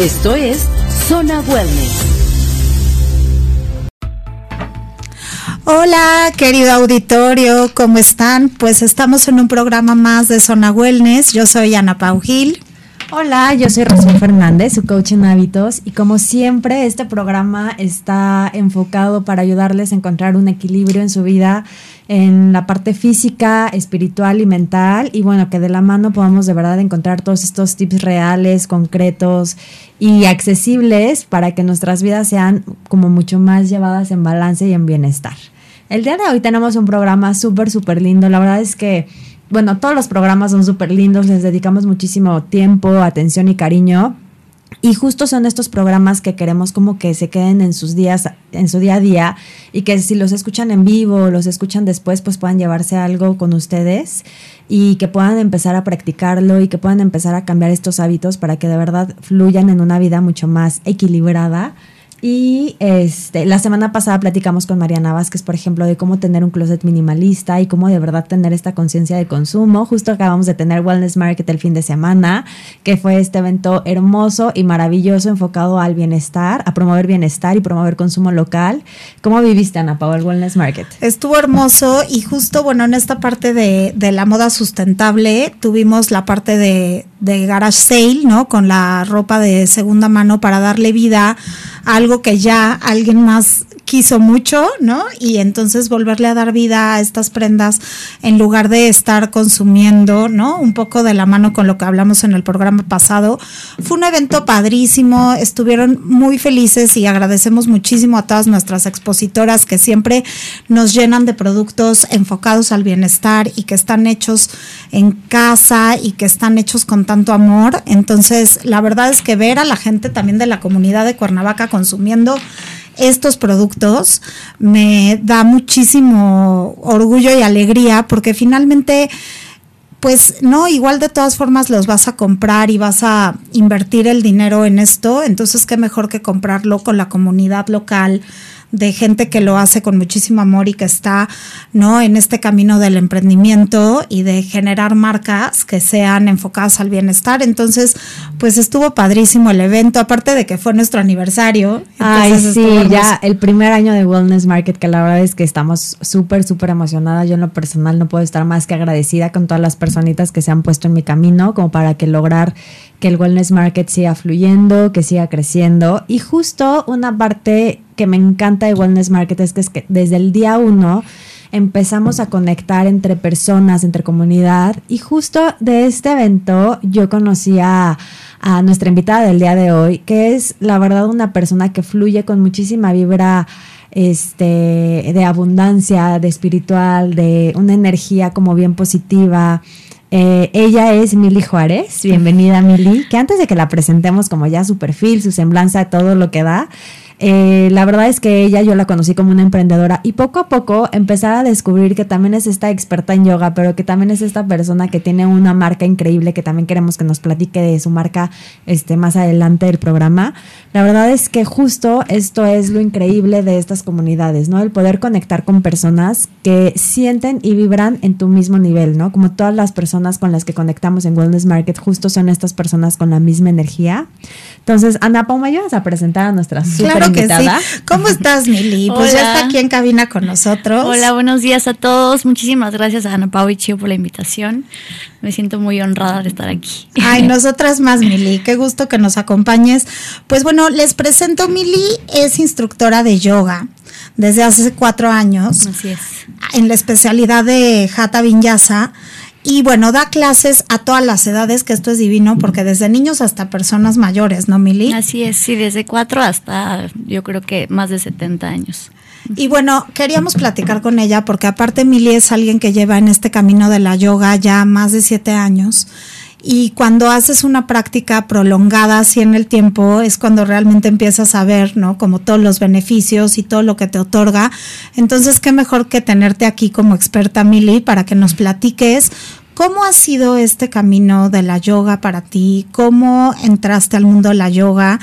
Esto es Zona Wellness. Hola, querido auditorio, ¿cómo están? Pues estamos en un programa más de Zona Wellness. Yo soy Ana Pau Gil. Hola, yo soy Rocío Fernández, su coach en hábitos, y como siempre, este programa está enfocado para ayudarles a encontrar un equilibrio en su vida, en la parte física, espiritual y mental, y bueno, que de la mano podamos de verdad encontrar todos estos tips reales, concretos y accesibles para que nuestras vidas sean como mucho más llevadas en balance y en bienestar. El día de hoy tenemos un programa súper, súper lindo. La verdad es que bueno, todos los programas son súper lindos, les dedicamos muchísimo tiempo, atención y cariño. Y justo son estos programas que queremos como que se queden en sus días, en su día a día, y que si los escuchan en vivo o los escuchan después, pues puedan llevarse algo con ustedes y que puedan empezar a practicarlo y que puedan empezar a cambiar estos hábitos para que de verdad fluyan en una vida mucho más equilibrada y este, la semana pasada platicamos con Mariana Vázquez, por ejemplo, de cómo tener un closet minimalista y cómo de verdad tener esta conciencia de consumo. Justo acabamos de tener Wellness Market el fin de semana, que fue este evento hermoso y maravilloso enfocado al bienestar, a promover bienestar y promover consumo local. ¿Cómo viviste, Ana Paula, el Wellness Market? Estuvo hermoso y justo, bueno, en esta parte de, de la moda sustentable tuvimos la parte de, de garage sale, ¿no? Con la ropa de segunda mano para darle vida algo que ya alguien más quiso mucho, ¿no? Y entonces volverle a dar vida a estas prendas en lugar de estar consumiendo, ¿no? Un poco de la mano con lo que hablamos en el programa pasado. Fue un evento padrísimo, estuvieron muy felices y agradecemos muchísimo a todas nuestras expositoras que siempre nos llenan de productos enfocados al bienestar y que están hechos en casa y que están hechos con tanto amor. Entonces, la verdad es que ver a la gente también de la comunidad de Cuernavaca consumiendo estos productos me da muchísimo orgullo y alegría porque finalmente pues no, igual de todas formas los vas a comprar y vas a invertir el dinero en esto, entonces qué mejor que comprarlo con la comunidad local, de gente que lo hace con muchísimo amor y que está no en este camino del emprendimiento y de generar marcas que sean enfocadas al bienestar. Entonces, pues estuvo padrísimo el evento, aparte de que fue nuestro aniversario. Ay, sí, ya el primer año de Wellness Market, que la verdad es que estamos súper, súper emocionadas. Yo en lo personal no puedo estar más que agradecida con todas las personitas que se han puesto en mi camino como para que lograr que el Wellness Market siga fluyendo, que siga creciendo. Y justo una parte que me encanta de Wellness Market es que, es que desde el día uno empezamos a conectar entre personas, entre comunidad. Y justo de este evento yo conocí a, a, nuestra invitada del día de hoy, que es la verdad una persona que fluye con muchísima vibra este, de abundancia, de espiritual, de una energía como bien positiva. Eh, ella es Mili Juárez. Bienvenida, Mili. Que antes de que la presentemos como ya su perfil, su semblanza, todo lo que da, eh, la verdad es que ella yo la conocí como una emprendedora y poco a poco empezar a descubrir que también es esta experta en yoga, pero que también es esta persona que tiene una marca increíble que también queremos que nos platique de su marca este, más adelante del programa. La verdad es que justo esto es lo increíble de estas comunidades, ¿no? El poder conectar con personas que sienten y vibran en tu mismo nivel, ¿no? Como todas las personas con las que conectamos en Wellness Market, justo son estas personas con la misma energía. Entonces, Ana Pau, ¿me ayudas a presentar a nuestras que sí. ¿Cómo estás, Mili? Pues ya está aquí en cabina con nosotros. Hola, buenos días a todos. Muchísimas gracias a Ana Pau y Chio por la invitación. Me siento muy honrada de estar aquí. Ay, nosotras más, Mili. Qué gusto que nos acompañes. Pues bueno, les presento, Mili es instructora de yoga desde hace cuatro años. Así es. En la especialidad de Hatha Vinyasa. Y bueno, da clases a todas las edades, que esto es divino, porque desde niños hasta personas mayores, ¿no, Mili? Así es, sí, desde cuatro hasta yo creo que más de 70 años. Y bueno, queríamos platicar con ella porque aparte Mili es alguien que lleva en este camino de la yoga ya más de siete años y cuando haces una práctica prolongada así en el tiempo es cuando realmente empiezas a ver, ¿no? Como todos los beneficios y todo lo que te otorga. Entonces, qué mejor que tenerte aquí como experta, Mili, para que nos platiques ¿Cómo ha sido este camino de la yoga para ti? ¿Cómo entraste al mundo de la yoga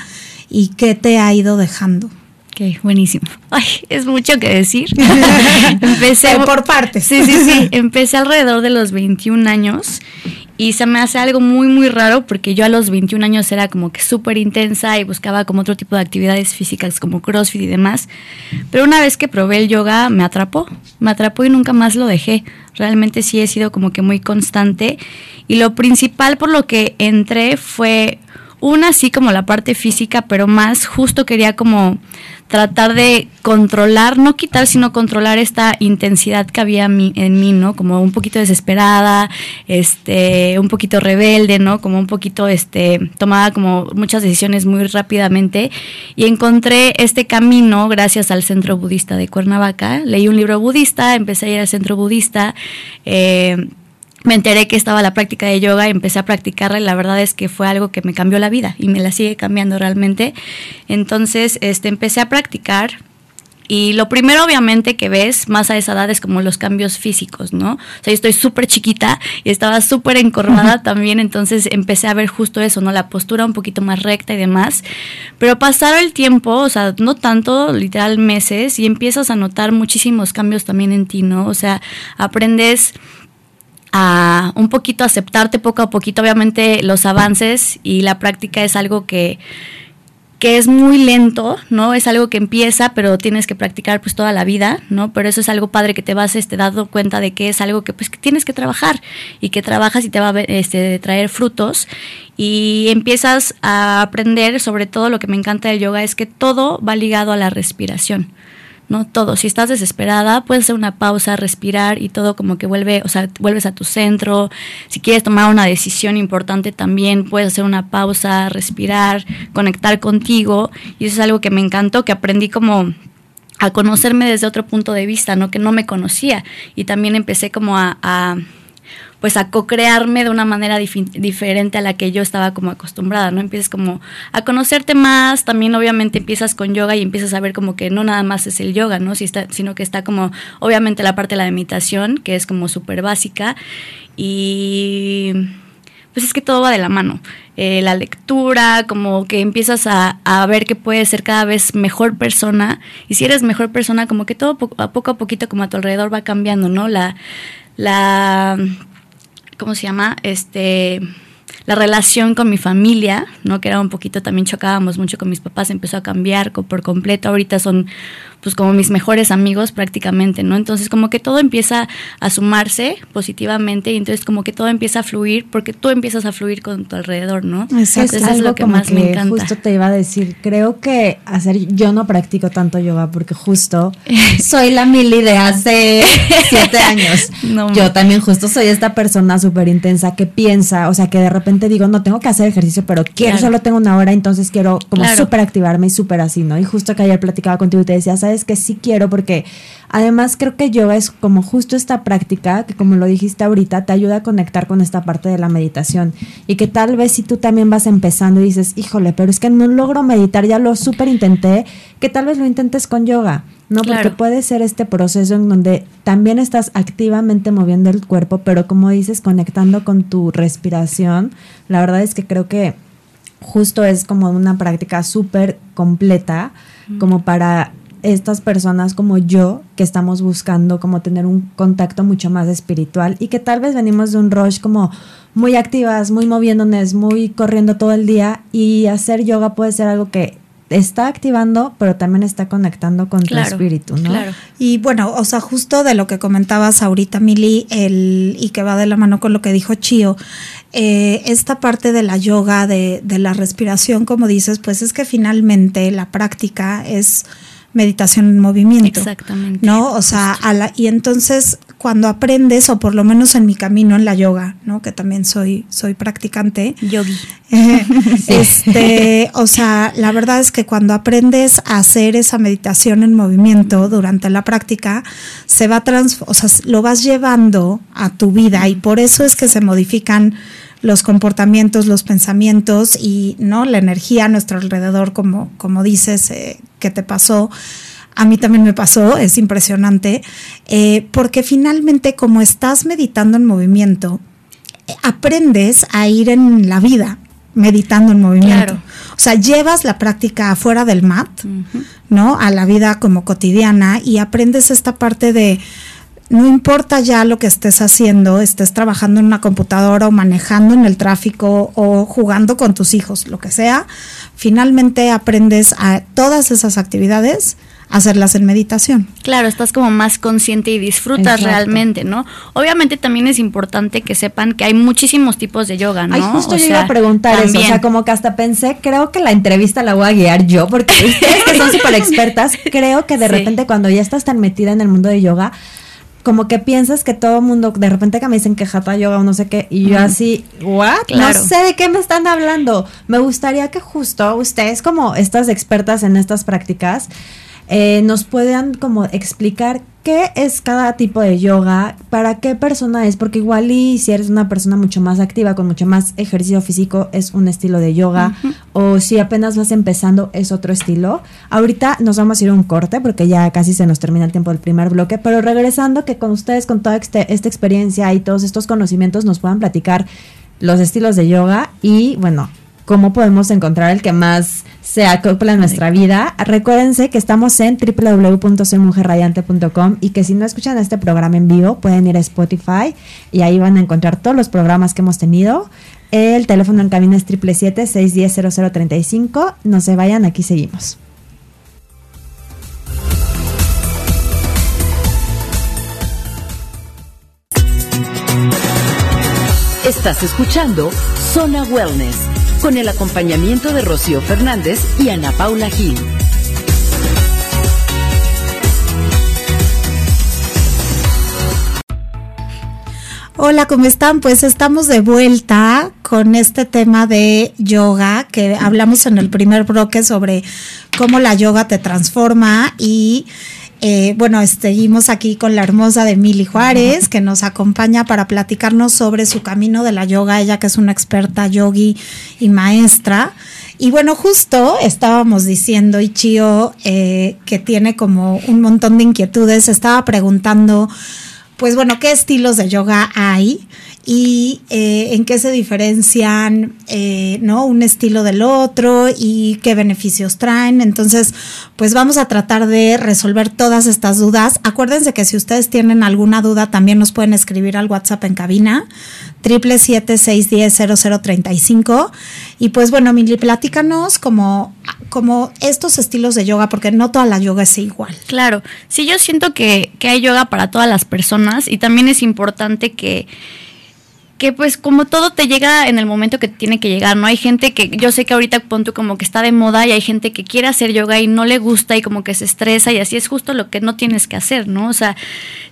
y qué te ha ido dejando? Ok, buenísimo. Ay, es mucho que decir. Empecé por partes. Sí, sí, sí. Empecé alrededor de los 21 años y se me hace algo muy, muy raro porque yo a los 21 años era como que súper intensa y buscaba como otro tipo de actividades físicas como CrossFit y demás. Pero una vez que probé el yoga me atrapó, me atrapó y nunca más lo dejé. Realmente sí he sido como que muy constante. Y lo principal por lo que entré fue una así como la parte física, pero más justo quería como tratar de controlar, no quitar, sino controlar esta intensidad que había en mí, ¿no? Como un poquito desesperada, este, un poquito rebelde, ¿no? Como un poquito, este, tomaba como muchas decisiones muy rápidamente y encontré este camino gracias al centro budista de Cuernavaca. Leí un libro budista, empecé a ir al centro budista, eh, me enteré que estaba la práctica de yoga y empecé a practicarla y la verdad es que fue algo que me cambió la vida y me la sigue cambiando realmente. Entonces, este, empecé a practicar y lo primero obviamente que ves más a esa edad es como los cambios físicos, ¿no? O sea, yo estoy súper chiquita y estaba súper encorvada también, entonces empecé a ver justo eso, ¿no? La postura un poquito más recta y demás. Pero pasado el tiempo, o sea, no tanto, literal meses, y empiezas a notar muchísimos cambios también en ti, ¿no? O sea, aprendes a un poquito aceptarte poco a poquito, obviamente los avances y la práctica es algo que, que es muy lento, ¿no? Es algo que empieza, pero tienes que practicar pues toda la vida, ¿no? Pero eso es algo padre que te vas este, dando cuenta de que es algo que pues que tienes que trabajar y que trabajas y te va a este, traer frutos y empiezas a aprender sobre todo lo que me encanta del yoga es que todo va ligado a la respiración. ¿No? Todo. Si estás desesperada, puedes hacer una pausa, respirar y todo como que vuelve, o sea, vuelves a tu centro. Si quieres tomar una decisión importante también, puedes hacer una pausa, respirar, conectar contigo. Y eso es algo que me encantó, que aprendí como a conocerme desde otro punto de vista, ¿no? Que no me conocía. Y también empecé como a pues a co-crearme de una manera diferente a la que yo estaba como acostumbrada, ¿no? Empiezas como a conocerte más, también obviamente empiezas con yoga y empiezas a ver como que no nada más es el yoga, ¿no? Si está, sino que está como obviamente la parte de la meditación, que es como súper básica, y pues es que todo va de la mano. Eh, la lectura, como que empiezas a, a, ver que puedes ser cada vez mejor persona, y si eres mejor persona, como que todo a poco a poquito como a tu alrededor va cambiando, ¿no? La, la ¿cómo se llama? Este, la relación con mi familia, ¿no? Que era un poquito, también chocábamos mucho con mis papás, empezó a cambiar por completo. Ahorita son pues como mis mejores amigos prácticamente, ¿no? Entonces como que todo empieza a sumarse positivamente y entonces como que todo empieza a fluir porque tú empiezas a fluir con tu alrededor, ¿no? Exacto. Eso es lo que más me encanta. Justo te iba a decir, creo que hacer, yo no practico tanto yoga porque justo soy la Mili de hace siete años. yo también justo soy esta persona súper intensa que piensa, o sea, que de repente digo, no tengo que hacer ejercicio, pero quiero, solo tengo una hora, entonces quiero como súper activarme y súper así, ¿no? Y justo que ayer platicaba contigo y te decía, es que sí quiero porque además creo que yoga es como justo esta práctica que como lo dijiste ahorita te ayuda a conectar con esta parte de la meditación y que tal vez si tú también vas empezando y dices, híjole, pero es que no logro meditar, ya lo súper intenté, que tal vez lo intentes con yoga. ¿no? Porque puede ser este proceso en donde también estás activamente moviendo el cuerpo, pero como dices, conectando con tu respiración. La verdad es que creo que justo es como una práctica súper completa, como para estas personas como yo que estamos buscando como tener un contacto mucho más espiritual y que tal vez venimos de un rush como muy activas, muy moviéndonos, muy corriendo todo el día y hacer yoga puede ser algo que está activando, pero también está conectando con tu espíritu, ¿no? Claro. Y bueno, o sea, justo de lo que comentabas ahorita, Mili, el, y que va de la mano con lo que dijo Chio, eh, esta parte de la yoga, de, de la respiración, como dices, pues es que finalmente la práctica es meditación en movimiento. Exactamente. ¿No? O sea, a la, y entonces cuando aprendes, o por lo menos en mi camino en la yoga, ¿no? Que también soy, soy practicante. Yogi. este, o sea, la verdad es que cuando aprendes a hacer esa meditación en movimiento durante la práctica, se va trans, o sea, lo vas llevando a tu vida y por eso es que se modifican los comportamientos, los pensamientos y no la energía a nuestro alrededor, como, como dices eh, que te pasó. A mí también me pasó, es impresionante, eh, porque finalmente como estás meditando en movimiento, aprendes a ir en la vida meditando en movimiento. O sea, llevas la práctica afuera del mat, ¿no? A la vida como cotidiana y aprendes esta parte de no importa ya lo que estés haciendo, estés trabajando en una computadora o manejando en el tráfico o jugando con tus hijos, lo que sea, finalmente aprendes a todas esas actividades hacerlas en meditación. Claro, estás como más consciente y disfrutas realmente, ¿no? Obviamente también es importante que sepan que hay muchísimos tipos de yoga, ¿no? Ay, justo yo iba a preguntar eso, o sea, como que hasta pensé, creo que la entrevista la voy a guiar yo, porque ustedes que son súper expertas, creo que de repente cuando ya estás tan metida en el mundo de yoga, como que piensas que todo mundo, de repente que me dicen que hatha yoga o no sé qué, y yo así, ¿what? No sé de qué me están hablando. Me gustaría que justo ustedes, como estas expertas en estas prácticas, eh, nos puedan como explicar qué es cada tipo de yoga, para qué persona es, porque igual y si eres una persona mucho más activa, con mucho más ejercicio físico, es un estilo de yoga, o si apenas vas empezando, es otro estilo. Ahorita nos vamos a ir a un corte, porque ya casi se nos termina el tiempo del primer bloque, pero regresando, que con ustedes, con toda este, esta experiencia y todos estos conocimientos, nos puedan platicar los estilos de yoga y, bueno, cómo podemos encontrar el que más se acopla a nuestra vida. Recuérdense que estamos en www.soymujerradiante.com y que si no escuchan este programa en vivo pueden ir a Spotify y ahí van a encontrar todos los programas que hemos tenido. El teléfono en cabina es 777-610-0035. No se vayan, aquí seguimos. Estás escuchando Zona Wellness con el acompañamiento de Rocío Fernández y Ana Paula Gil. Hola, ¿cómo están? Pues estamos de vuelta con este tema de yoga que hablamos en el primer bloque sobre cómo la yoga te transforma y eh, bueno, seguimos aquí con la hermosa de Mili Juárez, que nos acompaña para platicarnos sobre su camino de la yoga, ella que es una experta yogi y maestra. Y bueno, justo estábamos diciendo, Ichio, eh, que tiene como un montón de inquietudes, estaba preguntando, pues bueno, ¿qué estilos de yoga hay? Y eh, en qué se diferencian eh, ¿no? un estilo del otro y qué beneficios traen. Entonces, pues vamos a tratar de resolver todas estas dudas. Acuérdense que si ustedes tienen alguna duda, también nos pueden escribir al WhatsApp en cabina, triple siete seis diez Y pues bueno, Mili, platícanos como, como estos estilos de yoga, porque no toda la yoga es igual. Claro, sí, yo siento que, que hay yoga para todas las personas y también es importante que que pues como todo te llega en el momento que tiene que llegar, ¿no? Hay gente que yo sé que ahorita punto como que está de moda y hay gente que quiere hacer yoga y no le gusta y como que se estresa y así es justo lo que no tienes que hacer, ¿no? O sea,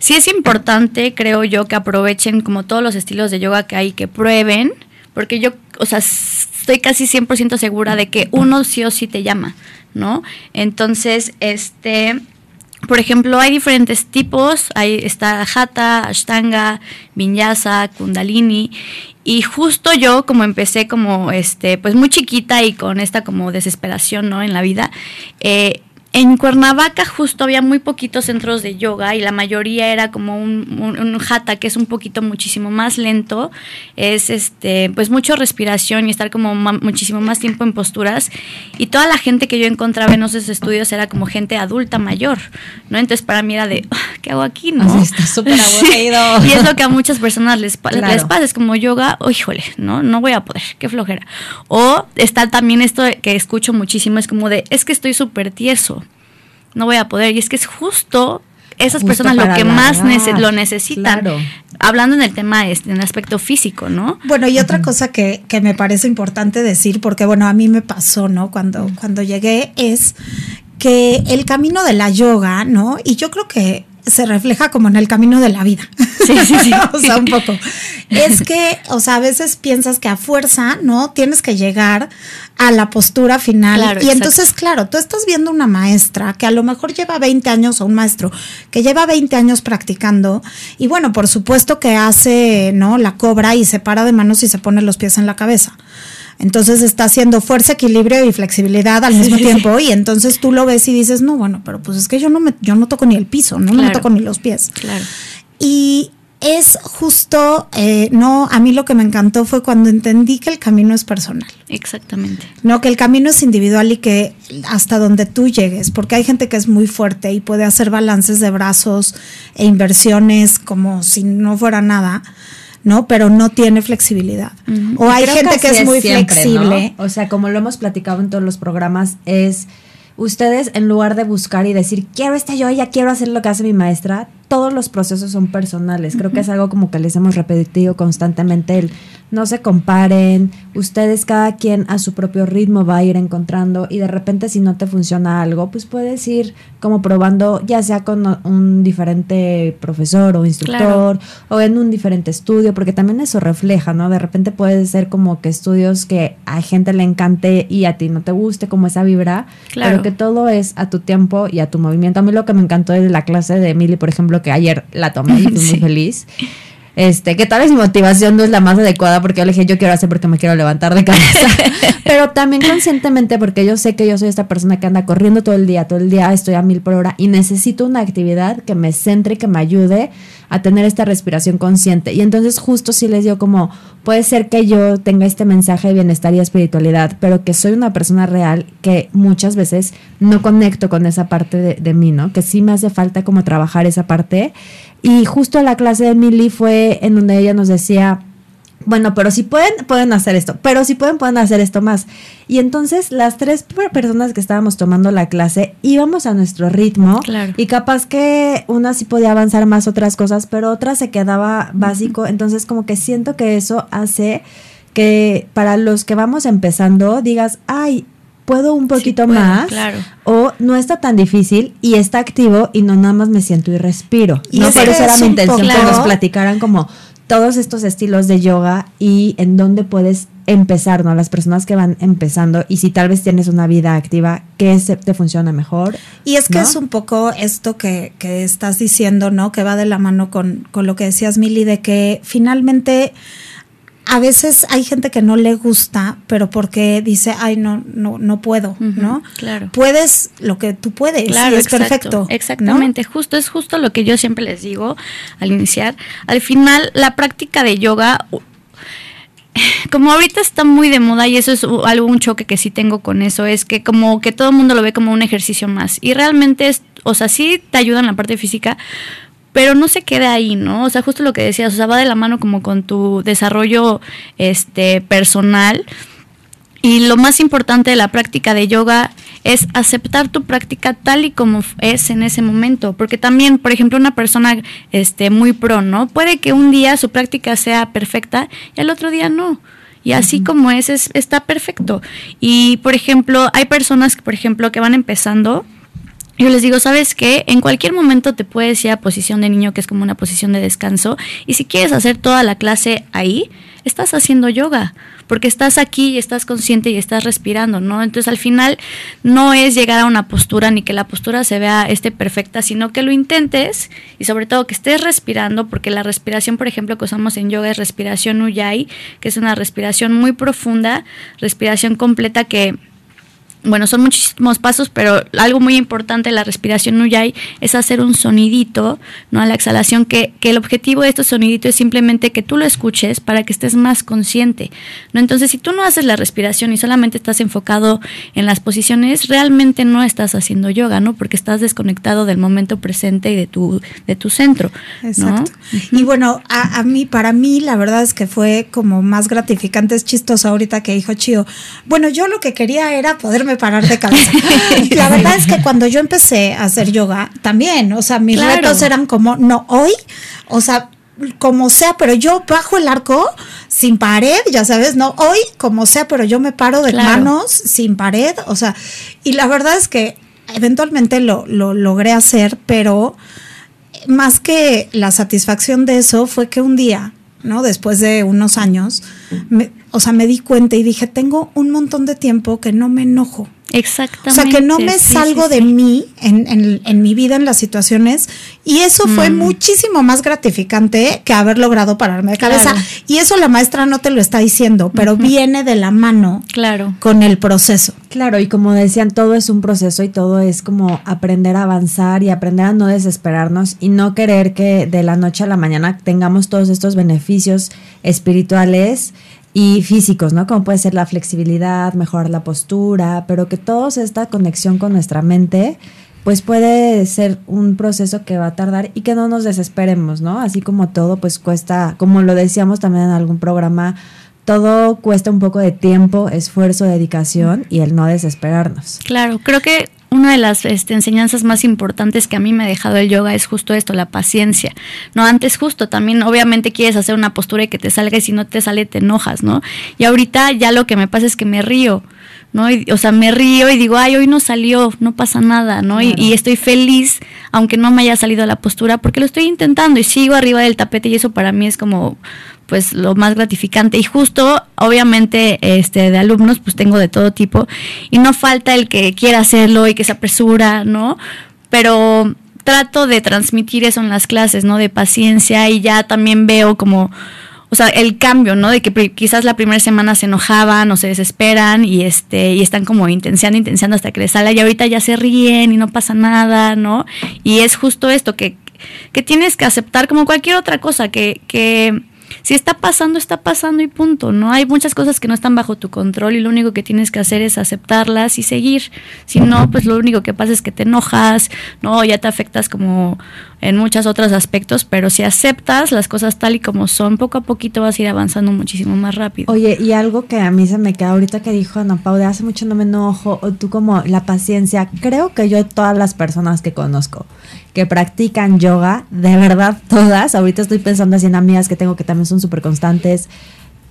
sí es importante, creo yo, que aprovechen como todos los estilos de yoga que hay, que prueben, porque yo, o sea, estoy casi 100% segura de que uno sí o sí te llama, ¿no? Entonces, este por ejemplo, hay diferentes tipos, ahí está Hatha, Ashtanga, Vinyasa, Kundalini, y justo yo como empecé como este, pues muy chiquita y con esta como desesperación, ¿no? En la vida, eh, en Cuernavaca justo había muy poquitos centros de yoga y la mayoría era como un, un, hatha que es un poquito muchísimo más lento, es este pues mucho respiración y estar como muchísimo más tiempo en posturas y toda la gente que yo encontraba en esos estudios era como gente adulta mayor, ¿no? Entonces para mí era de, ah, ¿qué hago aquí? No, está súper aburrido. y es lo que a muchas personas les, les pasa, es como yoga, oh, híjole, no, no voy a poder, qué flojera. O está también esto que escucho muchísimo, es como de, es que estoy súper tieso no voy a poder. Y es que es justo esas personas lo que más lo necesitan. Hablando en el tema, este, en el aspecto físico, ¿no? Bueno, y otra cosa que, que, me parece importante decir, porque bueno, a mí me pasó, ¿no? Cuando, cuando llegué, es que el camino de la yoga, ¿no? Y yo creo que se refleja como en el camino de la vida. Sí, sí, sí. o sea, un poco. Es que, o sea, a veces piensas que a fuerza, ¿no? Tienes que llegar a la postura final. y entonces, claro, tú estás viendo una maestra que a lo mejor lleva 20 años o un maestro que lleva 20 años practicando y bueno, por supuesto que hace, ¿no? La cobra y se para de manos y se pone los pies en la cabeza. Entonces está haciendo fuerza, equilibrio y flexibilidad al mismo tiempo y entonces tú lo ves y dices, no, bueno, pero pues es que yo no me, yo no toco ni el piso, no, me toco ni los pies. Claro. Y es justo, eh, no, a mí lo que me encantó fue cuando entendí que el camino es personal. Exactamente. No, que el camino es individual y que hasta donde tú llegues, porque hay gente que es muy fuerte y puede hacer balances de brazos e inversiones como si no fuera nada. ¿No? Pero no tiene flexibilidad. O hay gente que, es muy flexible. O sea, como lo hemos platicado en todos los programas, es ustedes en lugar de buscar y decir, quiero esta yo, ya quiero hacer lo que hace mi maestra, todos los procesos son personales. Creo que es algo como que les hemos repetido constantemente el no se comparen, ustedes cada quien a su propio ritmo va a ir encontrando y de repente si no te funciona algo, pues puedes ir como probando ya sea con un diferente profesor o instructor o en un diferente estudio, porque también eso refleja, ¿no? De repente puede ser como que estudios que a gente le encante y a ti no te guste como esa vibra, pero que todo es a tu tiempo y a tu movimiento. A mí lo que me encantó de la clase de Emily, por ejemplo, que ayer la tomé y fui muy feliz. Este, que tal vez mi motivación no es la más adecuada porque yo le dije, yo quiero hacer porque me quiero levantar de cabeza. Pero también conscientemente porque yo sé que yo soy esta persona que anda corriendo todo el día, todo el día estoy a mil por hora y necesito una actividad que me centre, que me ayude a tener esta respiración consciente. Y entonces justo sí les digo como, puede ser que yo tenga este mensaje de bienestar y espiritualidad, pero que soy una persona real que muchas veces no conecto con esa parte de, de mí, ¿no? Que sí me hace falta como trabajar esa parte y justo la clase de Milly fue en donde ella nos decía, bueno, pero si pueden, pueden hacer esto, pero si pueden, pueden hacer esto más. Y entonces las tres personas que estábamos tomando la clase íbamos a nuestro ritmo y capaz que una sí podía avanzar más otras cosas, pero otra se quedaba básico. Entonces como que siento que eso hace que para los que vamos empezando digas, ay, puedo un poquito más claro. o no está tan difícil y está activo y no nada más me siento y respiro. Y no, por eso era mi intención que nos platicaran como todos estos estilos de yoga y en dónde puedes empezar, ¿no? Las personas que van empezando y si tal vez tienes una vida activa, ¿qué te funciona mejor? Y es que es un poco esto que, que, estás diciendo, ¿no? Que va de la mano con, con lo que decías, Mili, de que finalmente a veces hay gente que no le gusta, pero porque dice, ay, no, no, no puedo, ¿no? Claro. Puedes lo que tú puedes, claro, es perfecto. Exactamente, justo, es justo lo que yo siempre les digo al iniciar. Al final, la práctica de yoga, como ahorita está muy de moda y eso es algo, un choque que sí tengo con eso, es que como que todo el mundo lo ve como un ejercicio más. Y realmente es, o sea, sí te ayuda en la parte física, pero no se queda ahí, ¿no? O sea, justo lo que decías, o sea, va de la mano como con tu desarrollo este personal. Y lo más importante de la práctica de yoga es aceptar tu práctica tal y como es en ese momento, porque también, por ejemplo, una persona este muy pro, ¿no? Puede que un día su práctica sea perfecta y al otro día no. Y así como es, es, está perfecto. Y, por ejemplo, hay personas, por ejemplo, que van empezando yo les digo, ¿sabes qué? En cualquier momento te puedes ir a posición de niño, que es como una posición de descanso, y si quieres hacer toda la clase ahí, estás haciendo yoga, porque estás aquí y estás consciente y estás respirando, ¿no? Entonces al final no es llegar a una postura ni que la postura se vea este perfecta, sino que lo intentes y sobre todo que estés respirando, porque la respiración, por ejemplo, que usamos en yoga es respiración Ujjayi, que es una respiración muy profunda, respiración completa que bueno, son muchísimos pasos, pero algo muy importante de la respiración Nuyai es hacer un sonidito, ¿no? A la exhalación, que, que, el objetivo de este sonidito es simplemente que tú lo escuches para que estés más consciente, ¿no? Entonces, si tú no haces la respiración y solamente estás enfocado en las posiciones, realmente no estás haciendo yoga, ¿no? Porque estás desconectado del momento presente y de tu, de tu centro, Exacto. Y bueno, a, a, mí, para mí, la verdad es que fue como más gratificante, es chistoso ahorita que dijo Chío, bueno, yo lo que quería era poderme parar de cabeza. la verdad es que cuando yo empecé a hacer yoga, también, o sea, mis retos eran como, no, hoy, o sea, como sea, pero yo bajo el arco sin pared, ya sabes, no, hoy como sea, pero yo me paro de manos sin pared, o sea, y la verdad es que eventualmente lo, lo logré hacer, pero más que la satisfacción de eso fue que un día, ¿no? Después de unos años, o sea, me di cuenta y dije, tengo un montón de tiempo que no me enojo. Exactamente. O sea, que no me salgo de mí en, mi vida, en las situaciones. Y eso fue mm. muchísimo más gratificante que haber logrado pararme de cabeza. Y eso la maestra no te lo está diciendo, pero viene de la mano claro. con el proceso. Claro, y como decían, todo es un proceso y todo es como aprender a avanzar y aprender a no desesperarnos y no querer que de la noche a la mañana tengamos todos estos beneficios espirituales y físicos, ¿no? Como puede ser la flexibilidad, mejorar la postura, pero que toda esta conexión con nuestra mente, pues puede ser un proceso que va a tardar y que no nos desesperemos, ¿no? Así como todo, pues cuesta, como lo decíamos también en algún programa, todo cuesta un poco de tiempo, esfuerzo, dedicación y el no desesperarnos. Claro, creo que una de las este, enseñanzas más importantes que a mí me ha dejado el yoga es justo esto, la paciencia. No, antes justo también obviamente quieres hacer una postura y que te salga y si no te sale te enojas, ¿no? Y ahorita ya lo que me pasa es que me río. ¿No? o sea, me río y digo, ay, hoy no salió, no pasa nada, ¿no? Y, y, estoy feliz, aunque no me haya salido la postura, porque lo estoy intentando y sigo arriba del tapete y eso para mí es como pues lo más gratificante y justo obviamente este de alumnos pues tengo de todo tipo y no falta el que quiera hacerlo y que se apresura no pero trato de transmitir eso en las clases no de paciencia y ya también veo como o sea, el cambio, ¿no? De que quizás la primera semana se enojaban o se desesperan y este y están como intensiando, intensiando hasta que les sale y ahorita ya se ríen y no pasa nada, ¿no? Y es justo esto que, que tienes que aceptar como cualquier otra cosa que, que si está pasando, está pasando y punto. No hay muchas cosas que no están bajo tu control y lo único que tienes que hacer es aceptarlas y seguir. Si no, pues lo único que pasa es que te enojas, no, ya te afectas como en muchos otros aspectos, pero si aceptas las cosas tal y como son, poco a poquito vas a ir avanzando muchísimo más rápido. Oye, y algo que a mí se me queda ahorita que dijo Ana Pau, de hace mucho no me enojo, o tú como la paciencia, creo que yo todas las personas que conozco que practican yoga, de verdad todas, ahorita estoy pensando así en amigas que tengo que también son súper constantes,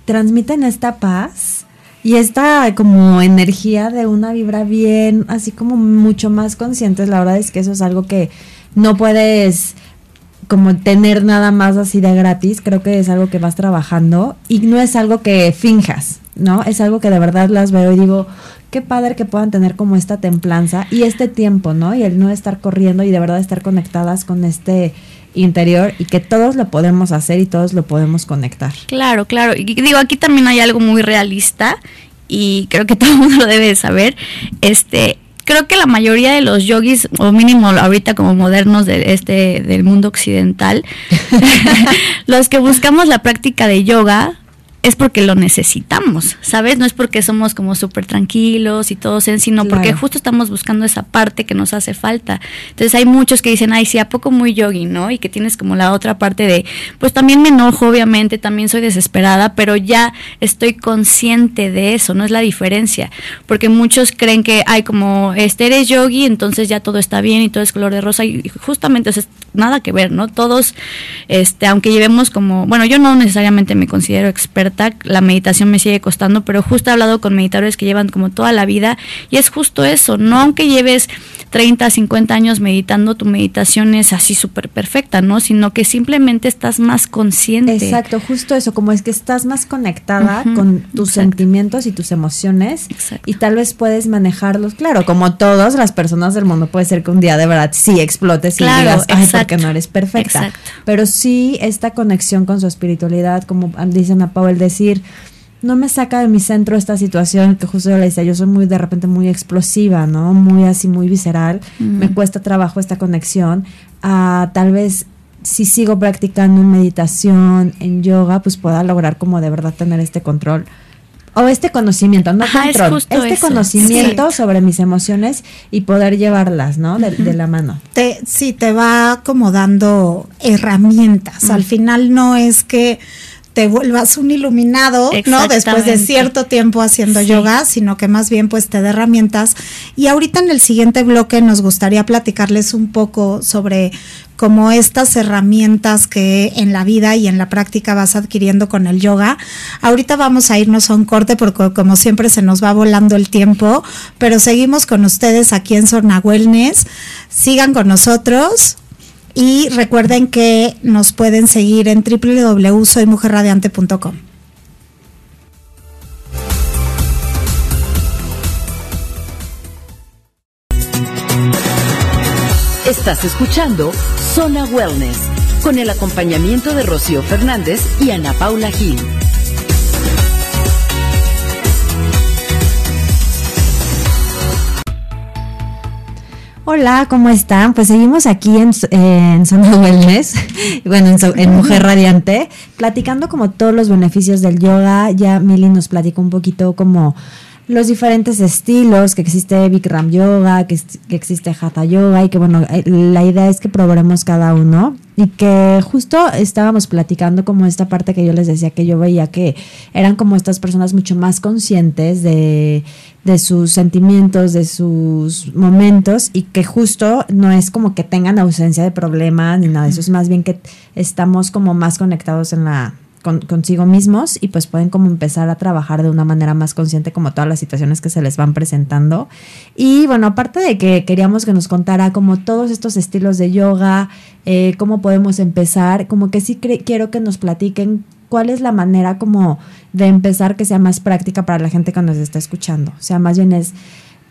transmiten esta paz y esta como energía de una vibra bien, así como mucho más conscientes. La verdad es que eso es algo que no puedes como tener nada más así de gratis, creo que es algo que vas trabajando y no es algo que finjas, ¿no? Es algo que de verdad las veo y digo, qué padre que puedan tener como esta templanza y este tiempo, ¿no? Y el no estar corriendo y de verdad estar conectadas con este interior y que todos lo podemos hacer y todos lo podemos conectar. Claro, claro. Y digo, aquí también hay algo muy realista y creo que todo mundo lo debe saber. Este, creo que la mayoría de los yogis, o mínimo ahorita como modernos de este, del mundo occidental, los que buscamos la práctica de yoga, es porque lo necesitamos, ¿sabes? No es porque somos como súper tranquilos y todos en, sino porque justo estamos buscando esa parte que nos hace falta. Entonces hay muchos que dicen, ay, sí, ¿a poco muy yogi, no? Y que tienes como la otra parte de, pues también me enojo, obviamente, también soy desesperada, pero ya estoy consciente de eso, no es la diferencia. Porque muchos creen que, ay, como este eres yogi, entonces ya todo está bien y todo es color de rosa. Y justamente, es nada que ver, ¿no? Todos, este, aunque llevemos como, bueno, yo no necesariamente me considero experta, la meditación me sigue costando, pero justo he hablado con meditadores que llevan como toda la vida y es justo eso, no aunque lleves 30, 50 años meditando, tu meditación es así súper perfecta, ¿no? Sino que simplemente estás más consciente. Exacto, justo eso, como es que estás más conectada con tus sentimientos y tus emociones y tal vez puedes manejarlos, claro, como todas las personas del mundo, puede ser que un día de verdad sí explotes y digas, ay, porque no eres perfecta. Pero sí esta conexión con su espiritualidad, como dicen a Paul, decir, no me saca de mi centro esta situación que justo yo le decía, yo soy muy de repente muy explosiva, ¿no? Muy así, muy visceral, me cuesta trabajo esta conexión, a tal vez si sigo practicando meditación, en yoga, pues pueda lograr como de verdad tener este control o este conocimiento, no control, este conocimiento sobre mis emociones y poder llevarlas, ¿no? De, la mano. Te, sí, te va como dando herramientas. Al final no es que te vuelvas un iluminado, ¿no? Después de cierto tiempo haciendo yoga, sino que más bien pues te da herramientas. Y ahorita en el siguiente bloque nos gustaría platicarles un poco sobre cómo estas herramientas que en la vida y en la práctica vas adquiriendo con el yoga. Ahorita vamos a irnos a un corte porque como siempre se nos va volando el tiempo, pero seguimos con ustedes aquí en Sorna Wellness. Sigan con nosotros Y recuerden que nos pueden seguir en www.soymujerradiante.com. Estás escuchando Zona Wellness con el acompañamiento de Rocío Fernández y Ana Paula Gil. Hola, ¿cómo están? Pues seguimos aquí en, Zona Wellness, bueno, en, en, Mujer Radiante, platicando como todos los beneficios del yoga. Ya Mili nos platicó un poquito como los diferentes estilos, que existe Bikram Yoga, que, que, existe Hatha Yoga y que bueno, eh, la idea es que probemos cada uno. Y que justo estábamos platicando como esta parte que yo les decía que yo veía que eran como estas personas mucho más conscientes de, de sus sentimientos, de sus momentos y que justo no es como que tengan ausencia de problemas ni nada, eso. Es más bien que estamos como más conectados en la consigo mismos y pues pueden como empezar a trabajar de una manera más consciente como todas las situaciones que se les van presentando. Y bueno, aparte de que queríamos que nos contara como todos estos estilos de yoga, eh, cómo podemos empezar, como que sí quiero que nos platiquen cuál es la manera como de empezar que sea más práctica para la gente que nos está escuchando. O sea, más bien es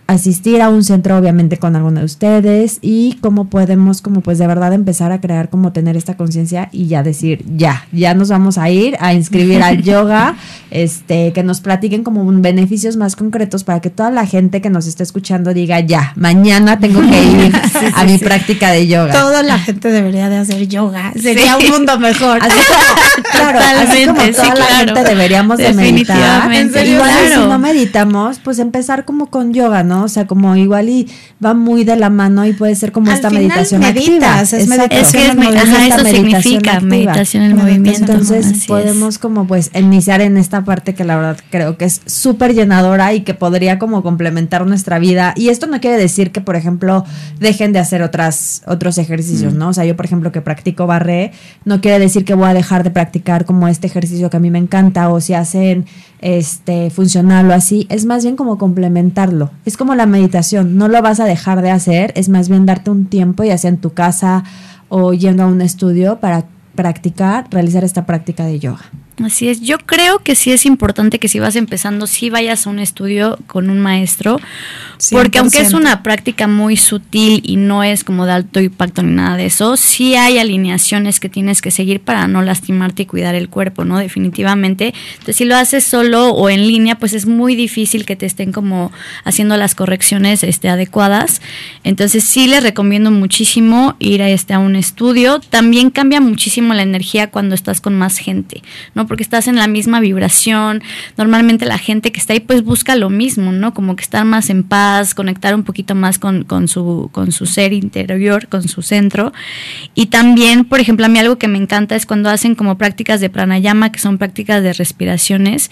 asistir a un centro obviamente con alguno de ustedes y cómo podemos como pues de verdad empezar a crear como tener esta conciencia y ya decir ya ya nos vamos a ir a inscribir al yoga este que nos platiquen como beneficios más concretos para que toda la gente que nos esté escuchando diga ya mañana tengo que ir a mi práctica de yoga toda la gente debería de hacer yoga sería un mundo mejor. Así como, claro así como toda la gente deberíamos de meditar. Igual si no meditamos pues empezar como con yoga no o sea, como igual y va muy de la mano y puede ser como esta meditación activa. Es, meditación es que es, eso significa meditación en movimiento. Entonces podemos como pues iniciar en esta parte que la verdad creo que es súper llenadora y que podría como complementar nuestra vida. Y esto no quiere decir que, por ejemplo, dejen de hacer otras, otros ejercicios, mm. ¿no? O sea, yo, por ejemplo, que practico barré, no quiere decir que voy a dejar de practicar como este ejercicio que a mí me encanta o si hacen este funcional o así, es más bien como complementarlo. Es como la meditación, no lo vas a dejar de hacer, es más bien darte un tiempo, ya sea en tu casa o yendo a un estudio para practicar, realizar esta práctica de yoga. Así es, yo creo que sí es importante que si vas empezando, sí vayas a un estudio con un maestro, porque aunque es una práctica muy sutil y no es como de alto impacto ni nada de eso, sí hay alineaciones que tienes que seguir para no lastimarte y cuidar el cuerpo, ¿no? Definitivamente. Entonces, si lo haces solo o en línea, pues es muy difícil que te estén como haciendo las correcciones este, adecuadas. Entonces, sí les recomiendo muchísimo ir a, este, a un estudio. También cambia muchísimo la energía cuando estás con más gente, ¿no? Porque estás en la misma vibración. Normalmente la gente que está ahí pues busca lo mismo, ¿no? Como que estar más en paz, conectar un poquito más con, con, su, con su ser interior, con su centro. Y también, por ejemplo, a mí algo que me encanta es cuando hacen como prácticas de pranayama, que son prácticas de respiraciones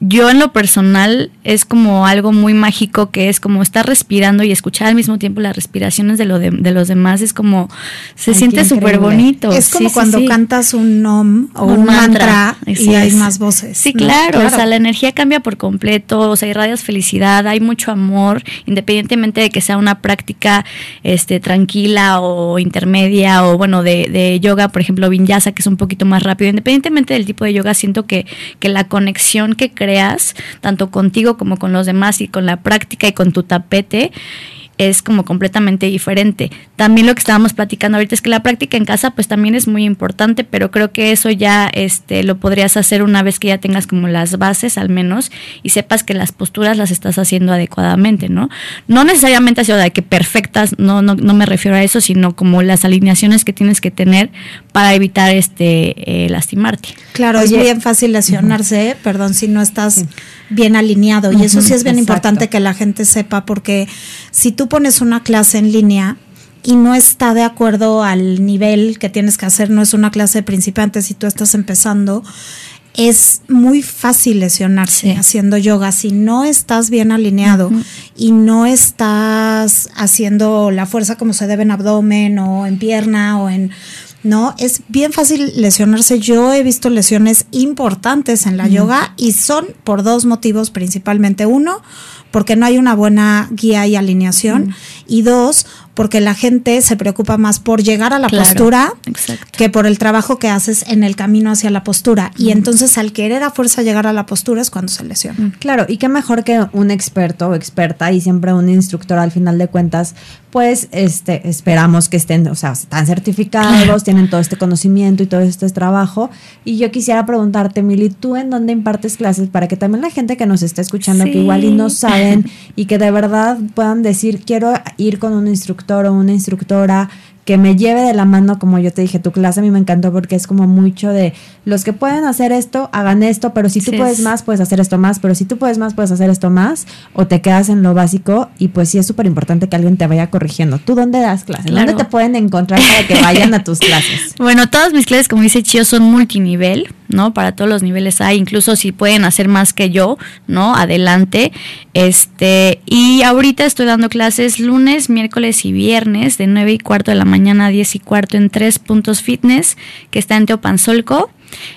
yo en lo personal es como algo muy mágico que es como estar respirando y escuchar al mismo tiempo las respiraciones de, lo de, los demás es como se siente súper bonito. Es como cuando cantas un nom o un, mantra, y hay más voces. Sí, claro, o sea, la energía cambia por completo, o sea, irradias felicidad, hay mucho amor, independientemente de que sea una práctica este tranquila o intermedia o bueno, de, de yoga, por ejemplo, vinyasa que es un poquito más rápido, independientemente del tipo de yoga, siento que, que la conexión que creas, tanto contigo como con los demás y con la práctica y con tu tapete, es como completamente diferente. También lo que estábamos platicando ahorita es que la práctica en casa pues también es muy importante, pero creo que eso ya este lo podrías hacer una vez que ya tengas como las bases al menos y sepas que las posturas las estás haciendo adecuadamente, ¿no? No necesariamente así de que perfectas, no, no, no me refiero a eso, sino como las alineaciones que tienes que tener para evitar este eh, lastimarte. Claro, es bien fácil lesionarse, perdón, si no estás bien alineado y eso sí es bien importante que la gente sepa porque si tú pones una clase en línea y no está de acuerdo al nivel que tienes que hacer, no es una clase de principiantes si tú estás empezando, es muy fácil lesionarse haciendo yoga si no estás bien alineado y no estás haciendo la fuerza como se debe en abdomen o en pierna o en ¿no? Es bien fácil lesionarse. Yo he visto lesiones importantes en la yoga y son por dos motivos principalmente. Uno, porque no hay una buena guía y alineación. Y dos, porque la gente se preocupa más por llegar a la Claro, postura exacto. que por el trabajo que haces en el camino hacia la postura. Y entonces al querer a fuerza llegar a la postura es cuando se lesiona. Claro, y qué mejor que un experto o experta y siempre un instructor al final de cuentas, pues este esperamos que estén, o sea, están certificados, tienen todo este conocimiento y todo este trabajo. Y yo quisiera preguntarte, Mili, ¿tú en dónde impartes clases para que también la gente que nos está escuchando, Sí. que igual y no saben y que de verdad puedan decir, quiero ir con un instructor o una instructora que me lleve de la mano, como yo te dije, tu clase a mí me encantó porque es como mucho de los que pueden hacer esto, hagan esto, pero si tú Sí, puedes es- más, puedes hacer esto más, pero si tú puedes más, puedes hacer esto más, o te quedas en lo básico y pues sí es súper importante que alguien te vaya corrigiendo. ¿Tú dónde das clases? Claro. ¿Dónde te pueden encontrar para que vayan a tus clases? Bueno, todas mis clases, como dice Chio, son multinivel, ¿no? Para todos los niveles hay, incluso si pueden hacer más que yo, ¿no? Adelante. Este, y ahorita estoy dando clases lunes, miércoles y viernes de 9 y cuarto de la mañana a 10 y cuarto en tres puntos fitness, que está en Teopanzolco.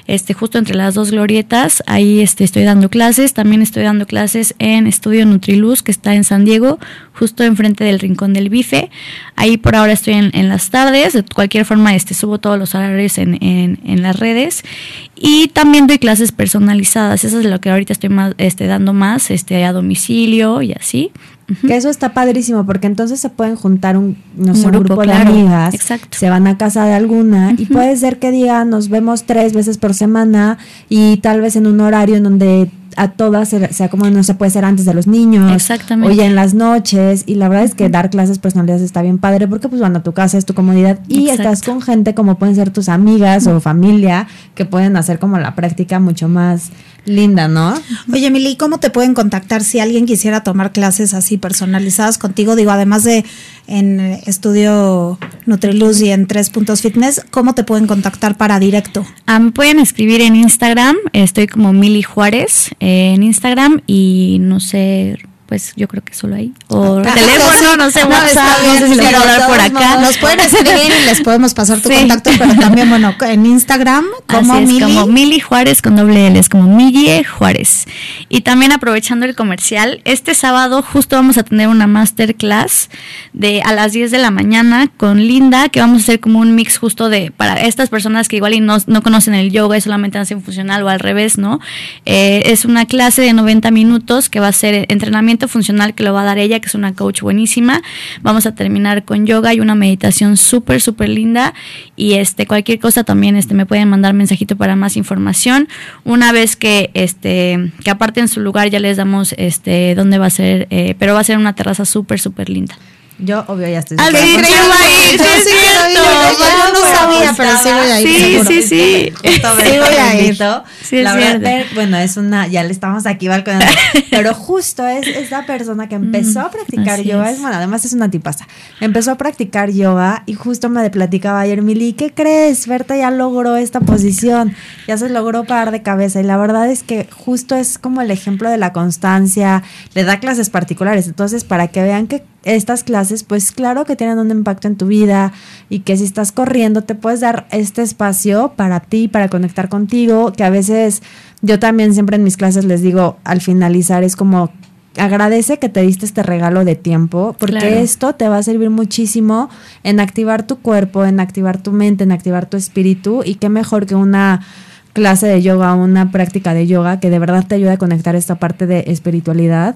Este, justo entre las dos glorietas, ahí este, estoy dando clases. También estoy dando clases en Estudio Nutriluz, que está en San Diego, justo enfrente del Rincón del Bife. Ahí por ahora estoy en, las tardes. De cualquier forma, este, subo todos los horarios en, en, en las redes. Y también doy clases personalizadas. Eso es lo que ahorita estoy más, este, dando más, este, a domicilio y así. Que eso está padrísimo porque entonces se pueden juntar un, no sé, Un grupo, grupo, claro. de amigas, Exacto. se van a casa de alguna y puede ser que digan nos vemos tres veces por semana y tal vez en un horario en donde a todas se- sea como no se puede ser antes de los niños Exactamente. o ya en las noches y la verdad es que dar clases personalizadas está bien padre porque pues van a tu casa es tu comodidad y Exacto. estás con gente como pueden ser tus amigas o familia que pueden hacer como la práctica mucho más linda no Oye, Mili, ¿cómo te pueden contactar si alguien quisiera tomar clases así personalizadas contigo? Digo, además de en Estudio Nutriluz y en Tres Puntos Fitness, ¿cómo te pueden contactar para directo? Me pueden escribir en Instagram, estoy como Mili Juárez eh, en Instagram y no sé, pues yo creo que solo ahí. O Ah, teléfono, no sé, No, WhatsApp, está no sé si lo puedo de por acá. modos, Nos pueden escribir y les podemos pasar tu Sí. contacto, pero también, bueno, en Instagram, como Así es, Mili. como Mili Juárez con doble L, es como Millie Juárez. Y también aprovechando el comercial, este sábado justo vamos a tener una masterclass de a las 10 de la mañana con Linda, que vamos a hacer como un mix justo de para estas personas que igual y no, no conocen el yoga y solamente hacen funcional o al revés, ¿no? Eh, es una clase de 90 minutos que va a ser entrenamiento funcional que lo va a dar ella, que es una coach buenísima. Vamos a terminar con yoga y una meditación súper, súper linda. Y este, cualquier cosa también este, me pueden mandar mensajito para más información. Una vez que, este, que aparten su lugar, ya les damos este, dónde va a ser, eh, pero va a ser una terraza súper, súper linda. Yo obvio ya estoy sí, emocionada. yo sí, quiero ir, yo no sabía, pero sí voy a ir, Sí, sí, sí. Voy a ir. Sí, la verdad, bueno, es una, ya le estamos aquí balconeando, pero justo es esta persona que empezó a practicar así yoga, bueno, además es una tipaza, empezó a practicar yoga y justo me platicaba ayer, Mili, ¿qué crees? Berta ya logró esta posición, ya se logró parar de cabeza y la verdad es que justo es como el ejemplo de la constancia, le da clases particulares, entonces para que vean que estas clases, pues claro que tienen un impacto en tu vida y que si estás corriendo te puedes dar este espacio para ti, para conectar contigo, que a veces yo también siempre en mis clases les digo al finalizar es como agradece que te diste este regalo de tiempo, porque Claro. esto te va a servir muchísimo en activar tu cuerpo, en activar tu mente, en activar tu espíritu y qué mejor que una clase de yoga, una práctica de yoga que de verdad te ayude a conectar esta parte de espiritualidad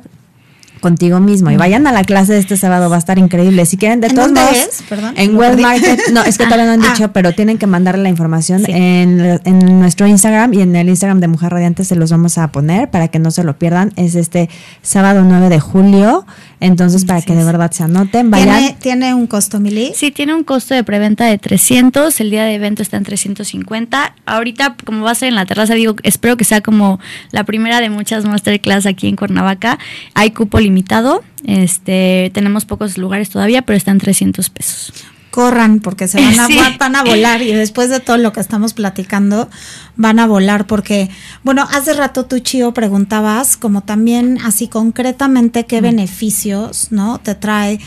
contigo mismo y vayan a la clase de este sábado va a estar increíble si quieren de ¿En todos dónde modos es? Perdón, en perdí. Market no es que todavía no han Ah. dicho pero tienen que mandarle la información Sí. en, en nuestro Instagram y en el Instagram de Mujer Radiante se los vamos a poner para que no se lo pierdan es este sábado 9 de julio entonces para que de verdad se anoten vayan ¿Tiene, ¿Tiene un costo, Mili? Sí, tiene un costo de preventa de 300, el día de evento está en 350. Ahorita, como va a ser en la terraza, digo, espero que sea como la primera de muchas masterclass aquí en Cuernavaca. Hay cupo limitado, este, tenemos pocos lugares todavía, pero está en 300 pesos. corran porque se van a, Sí. van a volar y después de todo lo que estamos platicando van a volar porque, bueno, hace rato tú, Chio, preguntabas como también así concretamente qué beneficios, ¿no? Te trae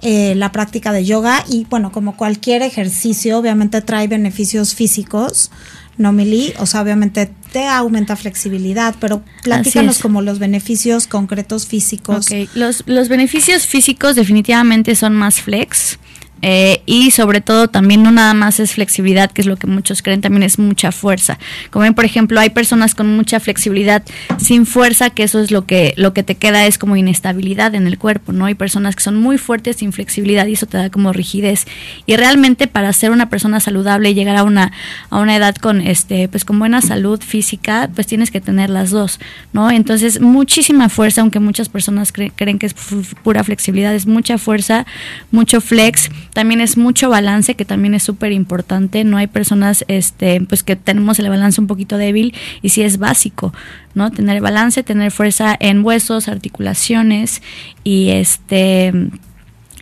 eh, la práctica de yoga y bueno, como cualquier ejercicio, obviamente trae beneficios físicos. No, Mili, o sea, obviamente te aumenta flexibilidad, pero platícanos como los beneficios concretos físicos. Ok, Los, los beneficios físicos definitivamente son más flex. Eh, y sobre todo también no nada más es flexibilidad, que es lo que muchos creen, también es mucha fuerza. Como ven, por ejemplo, hay personas con mucha flexibilidad sin fuerza, que eso es lo que, lo que te queda es como inestabilidad en el cuerpo, ¿no? Hay personas que son muy fuertes sin flexibilidad y eso te da como rigidez. Y realmente para ser una persona saludable y llegar a una, a una edad con este, pues con buena salud física, pues tienes que tener las dos, ¿no? Entonces, muchísima fuerza, aunque muchas personas creen que es pura flexibilidad, es mucha fuerza, mucho flex, también es mucho balance, que también es súper importante, no hay personas este, pues que tenemos el balance un poquito débil y sí es básico, ¿no? Tener balance, tener fuerza en huesos, articulaciones y este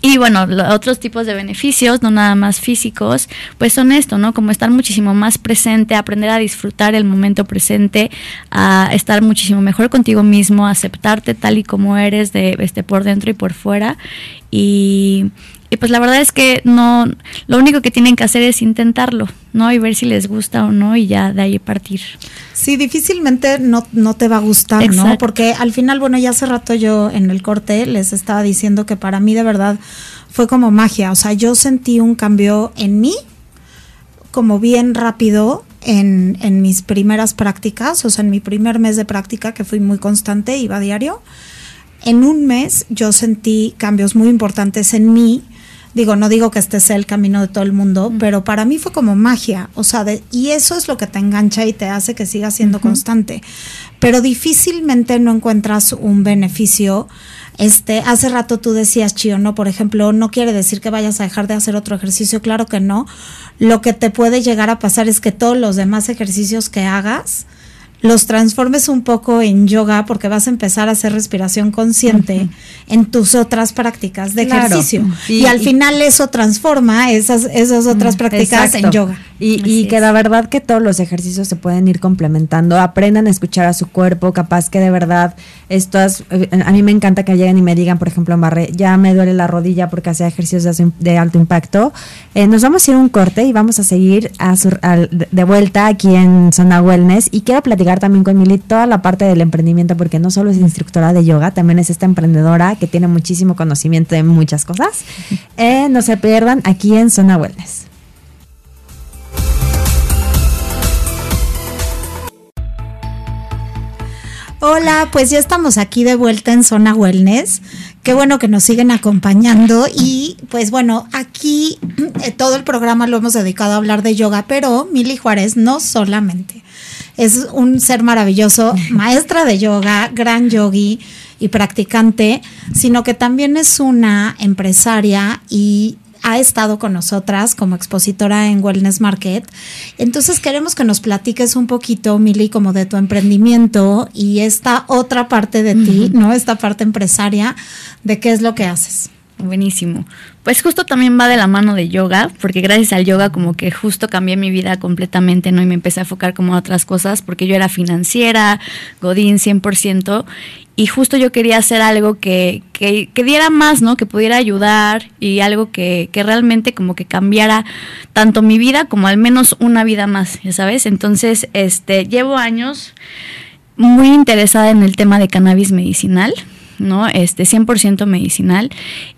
y bueno, otros tipos de beneficios, no nada más físicos, pues son esto, ¿no? Como estar muchísimo más presente, aprender a disfrutar el momento presente, a estar muchísimo mejor contigo mismo, aceptarte tal y como eres de este por dentro y por fuera y y pues la verdad es que no, lo único que tienen que hacer es intentarlo, ¿no? Y ver si les gusta o no y ya de ahí partir. Sí, difícilmente no, no te va a gustar, ¿no? Porque al final, bueno, ya hace rato yo en el corte les estaba diciendo que para mí de verdad fue como magia, o sea, yo sentí un cambio en mí como bien rápido en, en mis primeras prácticas, o sea, en mi primer mes de práctica que fui muy constante, iba a diario. En un mes yo sentí cambios muy importantes en mí Digo, no digo que este sea el camino de todo el mundo, pero para mí fue como magia, o sea, y eso es lo que te engancha y te hace que sigas siendo constante. Pero difícilmente no encuentras un beneficio. Este, hace rato tú decías, Chio, ¿no? Por ejemplo, no quiere decir que vayas a dejar de hacer otro ejercicio, claro que no. Lo que te puede llegar a pasar es que todos los demás ejercicios que hagas, los transformes un poco en yoga porque vas a empezar a hacer respiración consciente en tus otras prácticas de ejercicio. Y, al final eso transforma esas, esas otras prácticas en yoga. Y, que la verdad que todos los ejercicios se pueden ir complementando. Aprendan a escuchar a su cuerpo, capaz que de verdad estas, eh, a mí me encanta que lleguen y me digan, por ejemplo, en barre, ya me duele la rodilla porque hacía ejercicios de, alto impacto. Eh, nos vamos a ir a un corte y vamos a seguir a de vuelta aquí en Zona Wellness y quiero platicar también con Mili toda la parte del emprendimiento porque no solo es instructora de yoga, también es esta emprendedora que tiene muchísimo conocimiento de muchas cosas. Eh, no se pierdan aquí en Zona Wellness. Hola, pues ya estamos aquí de vuelta en Zona Wellness. Qué bueno que nos siguen acompañando y pues bueno, aquí eh, todo el programa lo hemos dedicado a hablar de yoga, pero Mili Juárez no solamente es un ser maravilloso, maestra de yoga, gran yogi y practicante, sino que también es una empresaria y ha estado con nosotras como expositora en Wellness Market. Entonces queremos que nos platiques un poquito, Mili, como de tu emprendimiento y esta otra parte de ti, ¿no? Esta parte empresaria, de qué es lo que haces. Buenísimo. Pues justo también va de la mano de yoga, porque gracias al yoga como que justo cambié mi vida completamente, ¿no? Y me empecé a enfocar como a otras cosas, porque yo era financiera, Godín 100%, y justo yo quería hacer algo que, que, diera más, ¿no? Que pudiera ayudar y algo que, que, realmente como que cambiara tanto mi vida como al menos una vida más, ya sabes. Entonces, este, llevo años muy interesada en el tema de cannabis medicinal. ¿no? Este 100% medicinal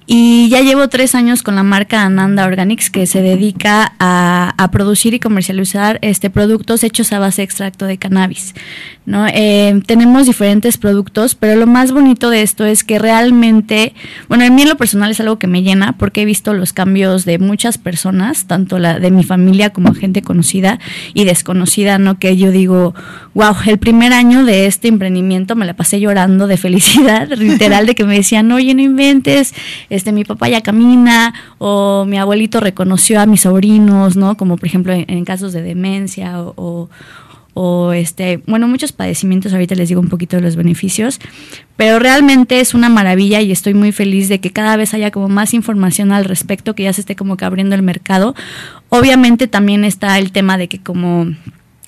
y ya llevo tres años con la marca Ananda Organics que se dedica a, producir y comercializar este, productos hechos a base de extracto de cannabis. ¿no? Eh, tenemos diferentes productos, pero lo más bonito de esto es que realmente, bueno, en mí en lo personal es algo que me llena porque he visto los cambios de muchas personas, tanto la de mi familia como gente conocida y desconocida, ¿no? Que yo digo, wow, el primer año de este emprendimiento me la pasé llorando de felicidad, literal, de que me decían, oye, no inventes mi papá ya camina o mi abuelito reconoció a mis sobrinos, ¿no? Como por ejemplo en, casos de demencia o, o, este, bueno, muchos padecimientos, ahorita les digo un poquito de los beneficios, pero realmente es una maravilla y estoy muy feliz de que cada vez haya como más información al respecto, que ya se esté como que abriendo el mercado. Obviamente también está el tema de que como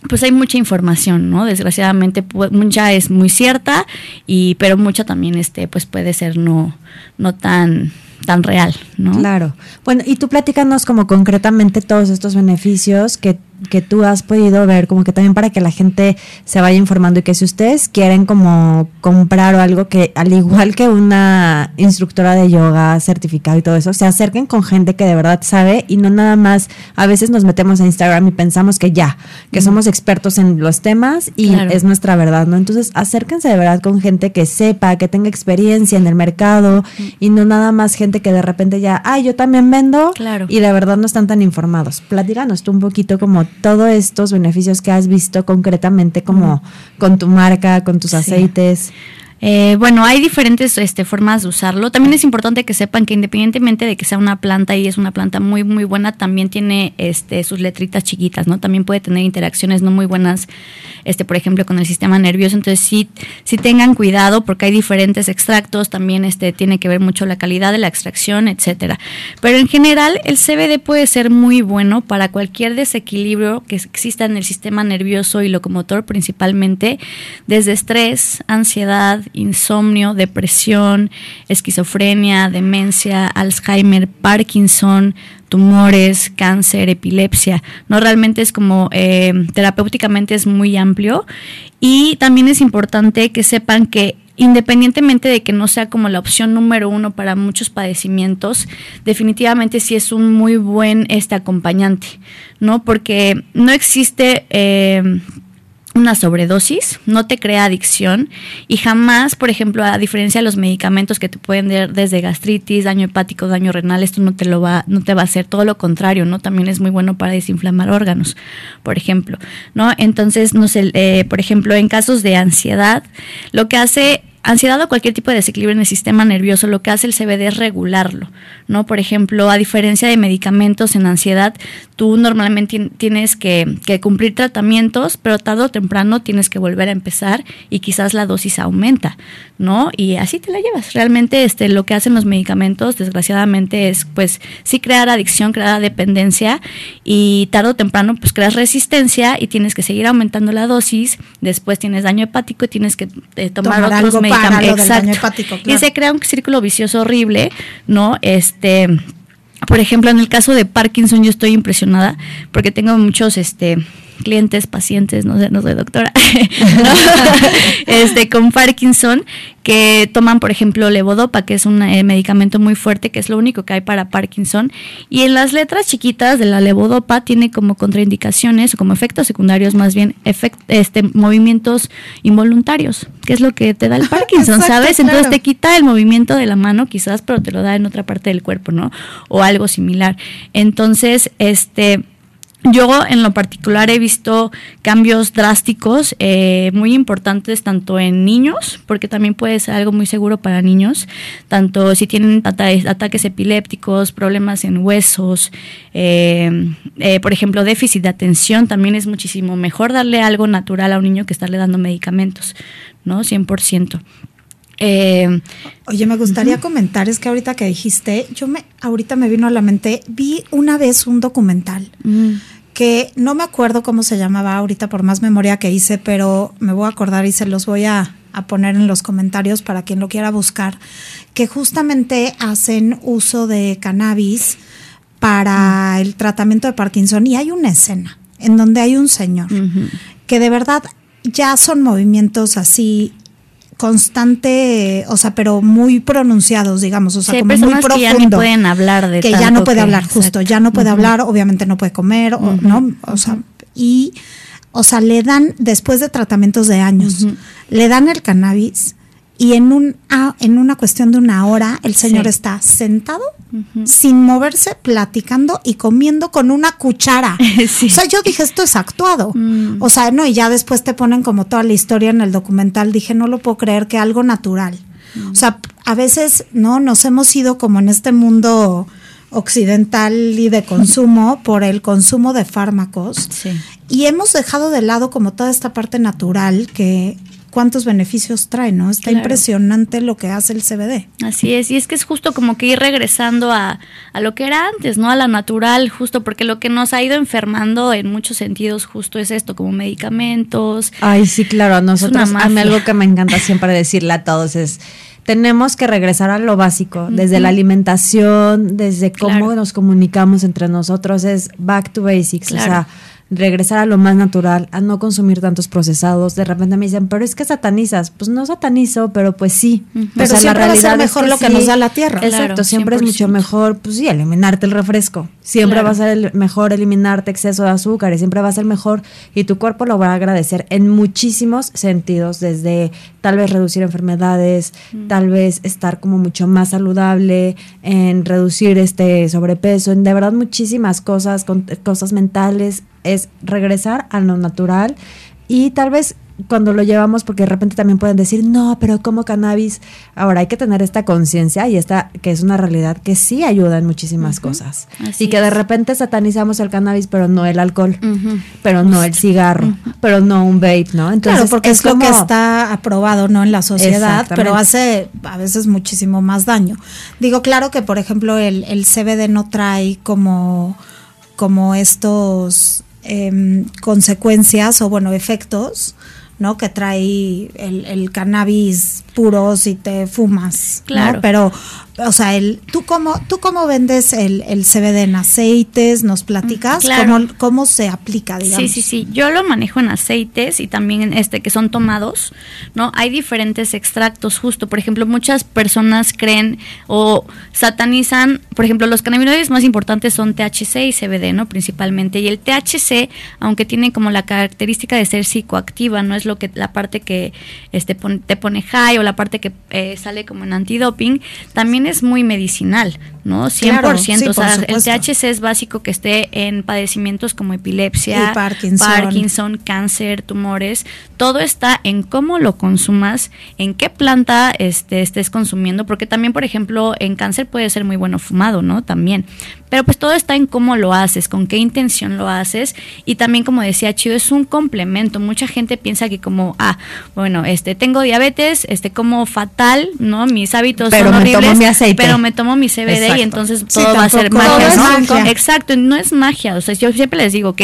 pues hay mucha información, ¿no? Desgraciadamente mucha es muy cierta y pero mucha también este pues puede ser no no tan tan real, ¿no? Claro. Bueno, y tú platícanos como concretamente todos estos beneficios que que tú has podido ver, como que también para que la gente se vaya informando y que si ustedes quieren como comprar o algo que al igual que una instructora de yoga certificado y todo eso, se acerquen con gente que de verdad sabe y no nada más, a veces nos metemos a Instagram y pensamos que ya, que somos expertos en los temas y es nuestra verdad, ¿no? Entonces acérquense de verdad con gente que sepa, que tenga experiencia en el mercado y no nada más gente que de repente ya, ay, yo también vendo claro. y de verdad no están tan informados. Platícanos tú un poquito como todos estos beneficios que has visto concretamente como con tu marca, con tus aceites. Eh, bueno, hay diferentes este, formas de usarlo. También es importante que sepan que independientemente de que sea una planta y es una planta muy, muy buena, también tiene este, sus letritas chiquitas, ¿no? También puede tener interacciones no muy buenas, este, por ejemplo, con el sistema nervioso. Entonces, sí, sí tengan cuidado porque hay diferentes extractos, también este, tiene que ver mucho la calidad de la extracción, etcétera. Pero en general, el CBD puede ser muy bueno para cualquier desequilibrio que exista en el sistema nervioso y locomotor, principalmente desde estrés, ansiedad, insomnio, depresión, esquizofrenia, demencia, Alzheimer, Parkinson, tumores, cáncer, epilepsia. No realmente es como eh, terapéuticamente es muy amplio y también es importante que sepan que independientemente de que no sea como la opción número uno para muchos padecimientos, definitivamente sí es un muy buen este acompañante, ¿no? Porque no existe eh, una sobredosis, no te crea adicción y jamás, por ejemplo, a diferencia de los medicamentos que te pueden dar desde gastritis, daño hepático, daño renal, esto no te lo va, no te va a hacer, todo lo contrario, ¿no? También es muy bueno para desinflamar órganos, por ejemplo, ¿no? Entonces, no sé, eh, por ejemplo, en casos de ansiedad, lo que hace ansiedad o cualquier tipo de desequilibrio en el sistema nervioso, lo que hace el CBD es regularlo, ¿no? Por ejemplo, a diferencia de medicamentos en ansiedad, tú normalmente tienes que, cumplir tratamientos, pero tarde o temprano tienes que volver a empezar y quizás la dosis aumenta, ¿no? Y así te la llevas. Realmente este, lo que hacen los medicamentos, desgraciadamente, es pues sí crear adicción, crear dependencia y tarde o temprano pues creas resistencia y tienes que seguir aumentando la dosis, después tienes daño hepático y tienes que eh, tomar, otros medicamentos Exacto. Y se crea un círculo vicioso horrible, ¿no? Este por ejemplo, en el caso de Parkinson yo estoy impresionada porque tengo muchos este clientes, pacientes, no sé, no soy doctora, este, con Parkinson, que toman, por ejemplo, levodopa, que es un eh, medicamento muy fuerte, que es lo único que hay para Parkinson. Y en las letras chiquitas de la levodopa tiene como contraindicaciones o como efectos secundarios, más bien, este, movimientos involuntarios, que es lo que te da el Parkinson, ¿sabes? Entonces te quita el movimiento de la mano, quizás, pero te lo da en otra parte del cuerpo, ¿no? O algo similar. Entonces, este yo en lo particular he visto cambios drásticos, eh, muy importantes, tanto en niños, porque también puede ser algo muy seguro para niños, tanto si tienen ataques epilépticos, problemas en huesos, eh, eh, por ejemplo, déficit de atención, también es muchísimo mejor darle algo natural a un niño que estarle dando medicamentos, ¿no? 100%. Oye, me gustaría comentar, es que ahorita que dijiste, yo me, ahorita me vino a la mente, vi una vez un documental. Mm que no me acuerdo cómo se llamaba ahorita por más memoria que hice, pero me voy a acordar y se los voy a, poner en los comentarios para quien lo quiera buscar, que justamente hacen uso de cannabis para el tratamiento de Parkinson. Y hay una escena en donde hay un señor que de verdad ya son movimientos así constante, o sea, pero muy pronunciados, digamos, o sea, como muy profundo. Que ya no pueden hablar de Que ya no puede hablar, justo, ya no puede hablar, obviamente no puede comer, o, ¿no? O sea, y, o sea, le dan, después de tratamientos de años, le dan el cannabis y en, un, en una cuestión de una hora el señor está sentado, sin moverse, platicando y comiendo con una cuchara. O sea, yo dije, esto es actuado. Mm. O sea, no, y ya después te ponen como toda la historia en el documental. Dije, no lo puedo creer que algo natural. Mm. O sea, a veces, ¿no? Nos hemos ido como en este mundo occidental y de consumo por el consumo de fármacos. Y hemos dejado de lado como toda esta parte natural que cuántos beneficios trae, ¿no? Está impresionante lo que hace el CBD. Así es, y es que es justo como que ir regresando a, lo que era antes, ¿no? A la natural, justo porque lo que nos ha ido enfermando en muchos sentidos justo es esto, como medicamentos. Ay, sí, claro, a nosotros, a mí algo que me encanta siempre decirle a todos es tenemos que regresar a lo básico, desde la alimentación, desde cómo nos comunicamos entre nosotros, es back to basics. O sea, regresar a lo más natural, a no consumir tantos procesados. De repente me dicen, pero es que satanizas. Pues no satanizo, pero pues sí. Pero siempre va a ser mejor lo que nos da la tierra. Exacto, siempre es mucho mejor, pues sí, eliminarte el refresco. Siempre va a ser el mejor eliminarte exceso de azúcar y siempre va a ser mejor y tu cuerpo lo va a agradecer en muchísimos sentidos, desde tal vez reducir enfermedades, tal vez estar como mucho más saludable, en reducir este sobrepeso, en de verdad muchísimas cosas, cosas mentales, es regresar a lo natural y tal vez cuando lo llevamos, porque de repente también pueden decir, no, pero como cannabis, ahora hay que tener esta conciencia y esta que es una realidad que sí ayuda en muchísimas cosas. y que de repente satanizamos el cannabis, pero no el alcohol, pero no el cigarro, pero no un vape, ¿no? Entonces, claro, porque es, lo que está aprobado, ¿no? En la sociedad, pero hace a veces muchísimo más daño. Digo, claro que, por ejemplo, el, el CBD no trae como, como estos Em, consecuencias o bueno, efectos, ¿no? Que trae el, el cannabis puro si te fumas, claro. Pero o sea, el, ¿tú, cómo, ¿tú cómo vendes el, el CBD en aceites? ¿Nos platicas? ¿Cómo, ¿Cómo, se aplica, digamos? Sí, sí, sí. Yo lo manejo en aceites y también este que son tomados, ¿no? Hay diferentes extractos, justo. Por ejemplo, muchas personas creen o satanizan, por ejemplo, los cannabinoides más importantes son THC y CBD, ¿no? Principalmente. Y el THC, aunque tiene como la característica de ser psicoactiva, no es lo que la parte que este, te pone high o la parte que eh, sale como en antidoping, también es muy medicinal, ¿no? 100%. o sea, el THC es básico que esté en padecimientos como epilepsia, Parkinson. cáncer, tumores. Todo está en cómo lo consumas, en qué planta este, estés consumiendo, porque también, por ejemplo, en cáncer puede ser muy bueno fumado, ¿no? También. Pero pues todo está en cómo lo haces, con qué intención lo haces y también como decía Chido es un complemento. Mucha gente piensa que como ah, bueno, este tengo diabetes, este como fatal, ¿no? Mis hábitos pero son me tomo mi aceite. pero me tomo mi CBD y entonces todo va a ser magia, ¿no? Exacto, no es magia, o sea, yo siempre les digo, ok,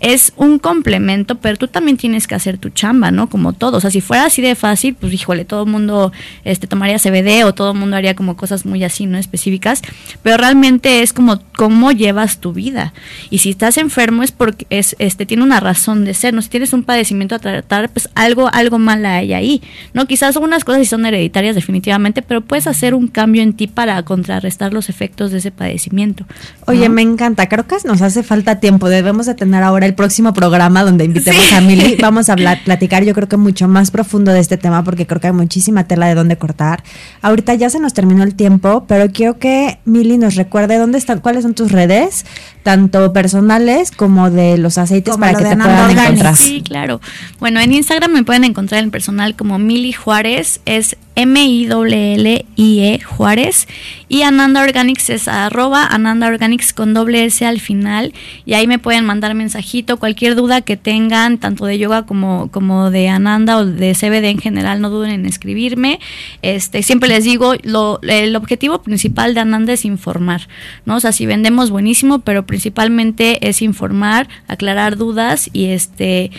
es un complemento, pero tú también tienes que hacer tu chamba, ¿no? Como todo, o sea, si fuera así de fácil, pues híjole, todo el mundo este tomaría CBD o todo el mundo haría como cosas muy así, no específicas, pero realmente es como cómo llevas tu vida. Y si estás enfermo es porque es, este, tiene una razón de ser. No si tienes un padecimiento a tratar, pues algo, algo mal hay ahí. ¿No? Quizás algunas cosas sí son hereditarias definitivamente, pero puedes hacer un cambio en ti para contrarrestar los efectos de ese padecimiento. Oye, me encanta. Creo que nos hace falta tiempo. Debemos de tener ahora el próximo programa donde invitemos a Mili. Vamos a hablar, platicar yo creo que mucho más profundo de este tema porque creo que hay muchísima tela de dónde cortar. Ahorita ya se nos terminó el tiempo, pero quiero que Mili nos recuerde dónde están, cuáles son tus redes, tanto personales como de los aceites para que te puedan encontrar. Sí, claro. Bueno, en Instagram me pueden encontrar en personal como Mili Juárez, es M-I-L-L-I-E Juárez. Y Ananda Organics es arroba Ananda Organics con doble S al final. Y ahí me pueden mandar mensajito, cualquier duda que tengan, tanto de yoga como, como de Ananda o de CBD en general, no duden en escribirme. Este, siempre les digo, lo, el objetivo principal de Ananda es informar, ¿no? O sea, si vendemos buenísimo, pero principalmente es informar, aclarar dudas y este,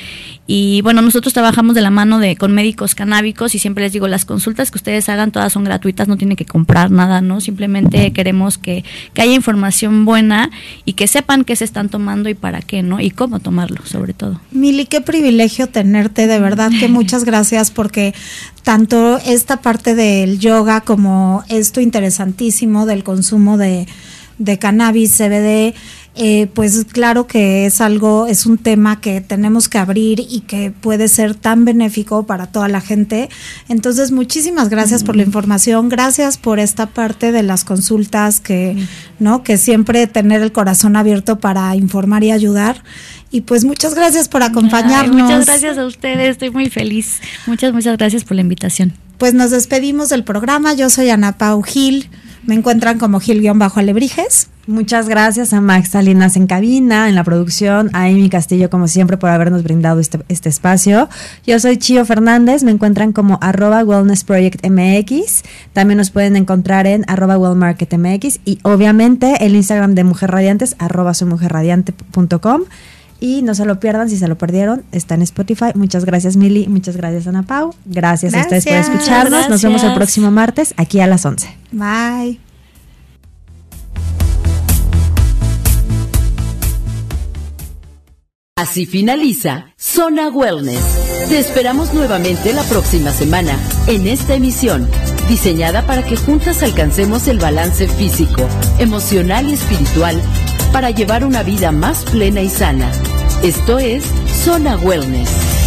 y bueno, nosotros trabajamos de la mano de con médicos canábicos y siempre les digo, las consultas que ustedes hagan todas son gratuitas, no tienen que comprar nada, ¿no? Simplemente queremos que, que haya información buena y que sepan qué se están tomando y para qué, ¿no? Y cómo tomarlo, sobre todo. Mili, qué privilegio tenerte, de verdad que muchas gracias porque tanto esta parte del yoga como esto interesantísimo del consumo de, de cannabis, CBD, eh, pues claro que es algo, es un tema que tenemos que abrir y que puede ser tan benéfico para toda la gente. Entonces, muchísimas gracias por la información, gracias por esta parte de las consultas que, ¿no? Que siempre tener el corazón abierto para informar y ayudar. Y pues muchas gracias por acompañarnos. muchas gracias a ustedes, estoy muy feliz. Muchas, muchas gracias por la invitación. Pues nos despedimos del programa. Yo soy Ana Pau Gil. Me encuentran como Gil-Alebrijes. Muchas gracias a Max Salinas en cabina, en la producción, a Amy Castillo, como siempre, por habernos brindado este, este espacio. Yo soy Chio Fernández, me encuentran como arroba Wellness Project MX. También nos pueden encontrar en arroba Wellmarket MX y obviamente el Instagram de Mujer Radiantes, arroba sumujerradiante.com. Y no se lo pierdan, si se lo perdieron, está en Spotify. Muchas gracias, Mili. Muchas gracias, Ana Pau. Gracias, a ustedes por escucharnos. Nos vemos el próximo martes aquí a las 11. Bye. Así finaliza Zona Wellness. Te esperamos nuevamente la próxima semana en esta emisión, diseñada para que juntas alcancemos el balance físico, emocional y espiritual para llevar una vida más plena y sana. Esto es Zona Wellness.